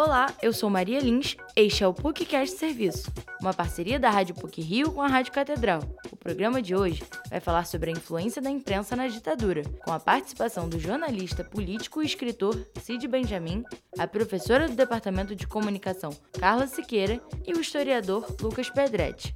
Olá, eu sou Maria Lins, este é o PUCcast Serviço, uma parceria da Rádio PUC Rio com a Rádio Catedral. O programa de hoje vai falar sobre a influência da imprensa na ditadura, com a participação do jornalista, político e escritor Cid Benjamin, a professora do Departamento de Comunicação Carla Siqueira e o historiador Lucas Pedretti.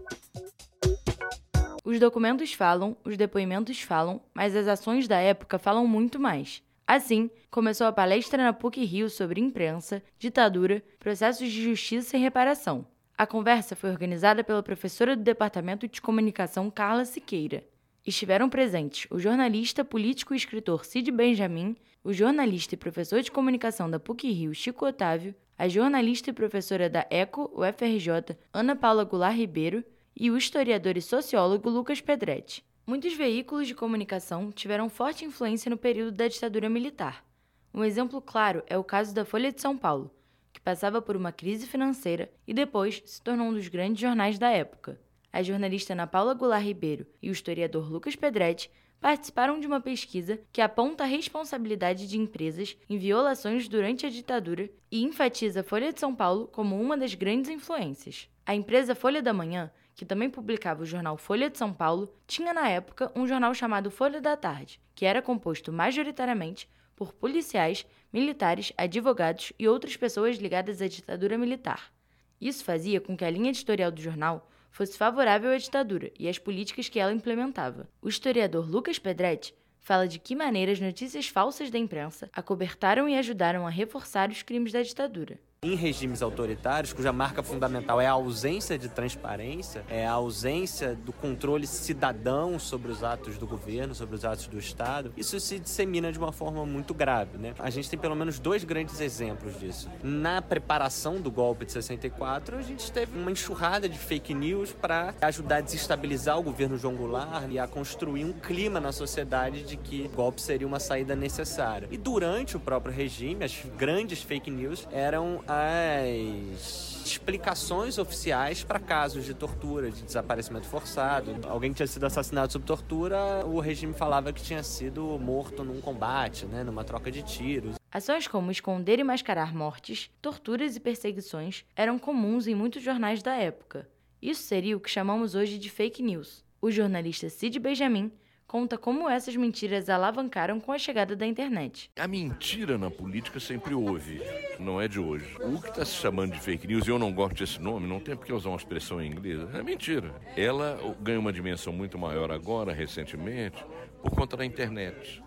Os documentos falam, os depoimentos falam, mas as ações da época falam muito mais. Assim, começou a palestra na PUC Rio sobre imprensa, ditadura, processos de justiça e reparação. A conversa foi organizada pela professora do Departamento de Comunicação Carla Siqueira. Estiveram presentes o jornalista, político e escritor Cid Benjamin, o jornalista e professor de comunicação da PUC Rio Chico Otávio, a jornalista e professora da ECO, UFRJ, Ana Paula Goulart Ribeiro, e o historiador e sociólogo Lucas Pedretti. Muitos veículos de comunicação tiveram forte influência no período da ditadura militar. Um exemplo claro é o caso da Folha de São Paulo, que passava por uma crise financeira e depois se tornou um dos grandes jornais da época. A jornalista Ana Paula Goulart Ribeiro e o historiador Lucas Pedretti participaram de uma pesquisa que aponta a responsabilidade de empresas em violações durante a ditadura e enfatiza a Folha de São Paulo como uma das grandes influências. A empresa Folha da Manhã que também publicava o jornal Folha de São Paulo, tinha na época um jornal chamado Folha da Tarde, que era composto majoritariamente por policiais, militares, advogados e outras pessoas ligadas à ditadura militar. Isso fazia com que a linha editorial do jornal fosse favorável à ditadura e às políticas que ela implementava. O historiador Lucas Pedretti fala de que maneira as notícias falsas da imprensa acobertaram e ajudaram a reforçar os crimes da ditadura. Em regimes autoritários, cuja marca fundamental é a ausência de transparência, é a ausência do controle cidadão sobre os atos do governo, sobre os atos do Estado, isso se dissemina de uma forma muito grave. Né? A gente tem pelo menos dois grandes exemplos disso. Na preparação do golpe de 64, a gente teve uma enxurrada de fake news para ajudar a desestabilizar o governo João Goulart e a construir um clima na sociedade de que o golpe seria uma saída necessária. E durante o próprio regime, as grandes fake news eram as explicações oficiais para casos de tortura, de desaparecimento forçado. Alguém tinha sido assassinado sob tortura, o regime falava que tinha sido morto num combate, né, numa troca de tiros. Ações como esconder e mascarar mortes, torturas e perseguições eram comuns em muitos jornais da época. Isso seria o que chamamos hoje de fake news. O jornalista Cid Benjamin conta como essas mentiras alavancaram com a chegada da internet. A mentira na política sempre houve, não é de hoje. O que está se chamando de fake news, eu não gosto desse nome, não tem porque usar uma expressão em inglês, é mentira. Ela ganha uma dimensão muito maior agora, recentemente, por conta da internet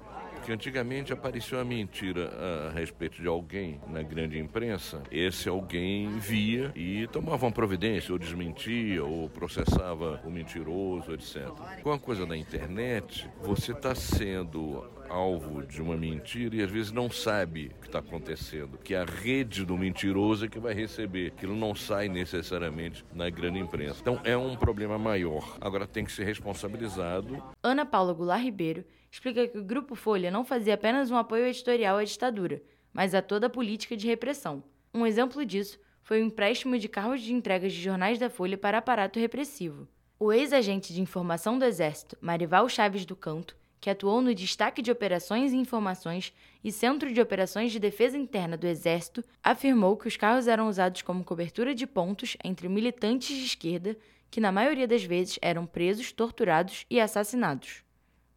que antigamente apareceu a mentira a respeito de alguém na grande imprensa, esse alguém via e tomava uma providência, ou desmentia, ou processava o mentiroso, etc. Com a coisa da internet, você está sendo alvo de uma mentira e às vezes não sabe o que está acontecendo, que a rede do mentiroso é que vai receber, aquilo não sai necessariamente na grande imprensa. Então é um problema maior. Agora tem que ser responsabilizado. Ana Paula Goulart Ribeiro explica que o Grupo Folha não fazia apenas um apoio editorial à ditadura, mas a toda a política de repressão. Um exemplo disso foi o empréstimo de carros de entregas de jornais da Folha para aparato repressivo. O ex-agente de informação do Exército, Marival Chaves do Canto, que atuou no Destaque de Operações e Informações e Centro de Operações de Defesa Interna do Exército, afirmou que os carros eram usados como cobertura de pontos entre militantes de esquerda que, na maioria das vezes, eram presos, torturados e assassinados.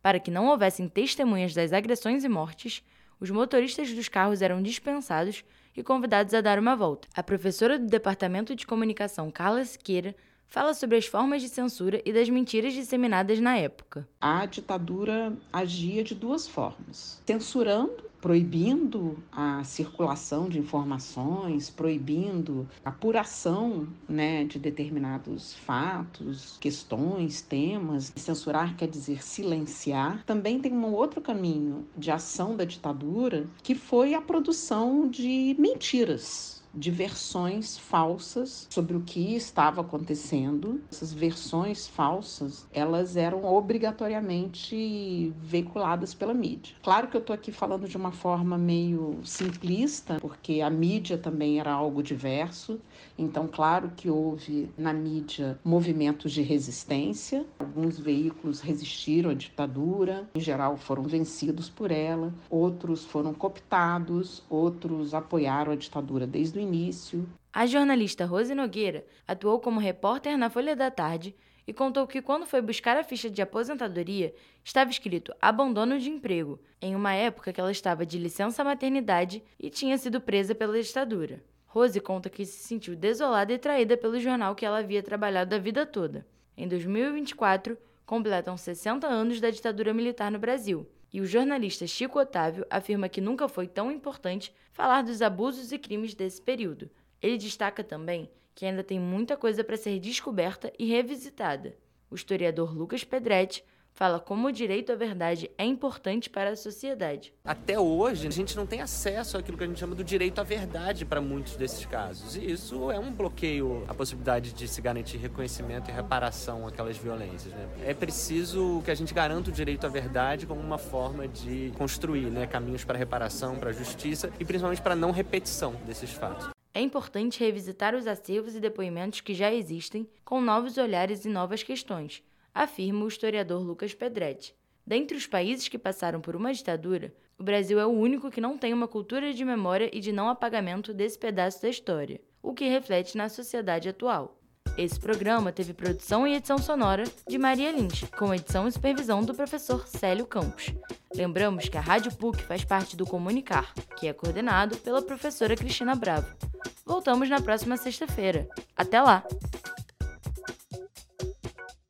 Para que não houvessem testemunhas das agressões e mortes, os motoristas dos carros eram dispensados e convidados a dar uma volta. A professora do Departamento de Comunicação, Carla Siqueira, fala sobre as formas de censura e das mentiras disseminadas na época. A ditadura agia de duas formas: censurando proibindo a circulação de informações, proibindo a apuração né, de determinados fatos, questões, temas. Censurar quer dizer silenciar. Também tem um outro caminho de ação da ditadura, que foi a produção de mentiras de versões falsas sobre o que estava acontecendo. Essas versões falsas, elas eram obrigatoriamente veiculadas pela mídia. Claro que eu estou aqui falando de uma forma meio simplista, porque a mídia também era algo diverso. Então, claro que houve na mídia movimentos de resistência. Alguns veículos resistiram à ditadura, em geral foram vencidos por ela. Outros foram cooptados, outros apoiaram a ditadura desde o início. A jornalista Rose Nogueira atuou como repórter na Folha da Tarde e contou que quando foi buscar a ficha de aposentadoria, estava escrito abandono de emprego, em uma época que ela estava de licença maternidade e tinha sido presa pela ditadura. Rose conta que se sentiu desolada e traída pelo jornal que ela havia trabalhado a vida toda. Em 2024, completam 60 anos da ditadura militar no Brasil, e o jornalista Chico Otávio afirma que nunca foi tão importante falar dos abusos e crimes desse período. Ele destaca também que ainda tem muita coisa para ser descoberta e revisitada. O historiador Lucas Pedretti fala como o direito à verdade é importante para a sociedade. Até hoje, a gente não tem acesso àquilo que a gente chama do direito à verdade para muitos desses casos. E isso é um bloqueio à possibilidade de se garantir reconhecimento e reparação àquelas violências. Né? É preciso que a gente garanta o direito à verdade como uma forma de construir né, caminhos para reparação, para justiça e principalmente para não repetição desses fatos. É importante revisitar os acervos e depoimentos que já existem com novos olhares e novas questões, afirma o historiador Lucas Pedretti. Dentre os países que passaram por uma ditadura, o Brasil é o único que não tem uma cultura de memória e de não apagamento desse pedaço da história, o que reflete na sociedade atual. Esse programa teve produção e edição sonora de Maria Lins, com edição e supervisão do professor Célio Campos. Lembramos que a Rádio PUC faz parte do Comunicar, que é coordenado pela professora Cristina Bravo. Voltamos na próxima sexta-feira. Até lá!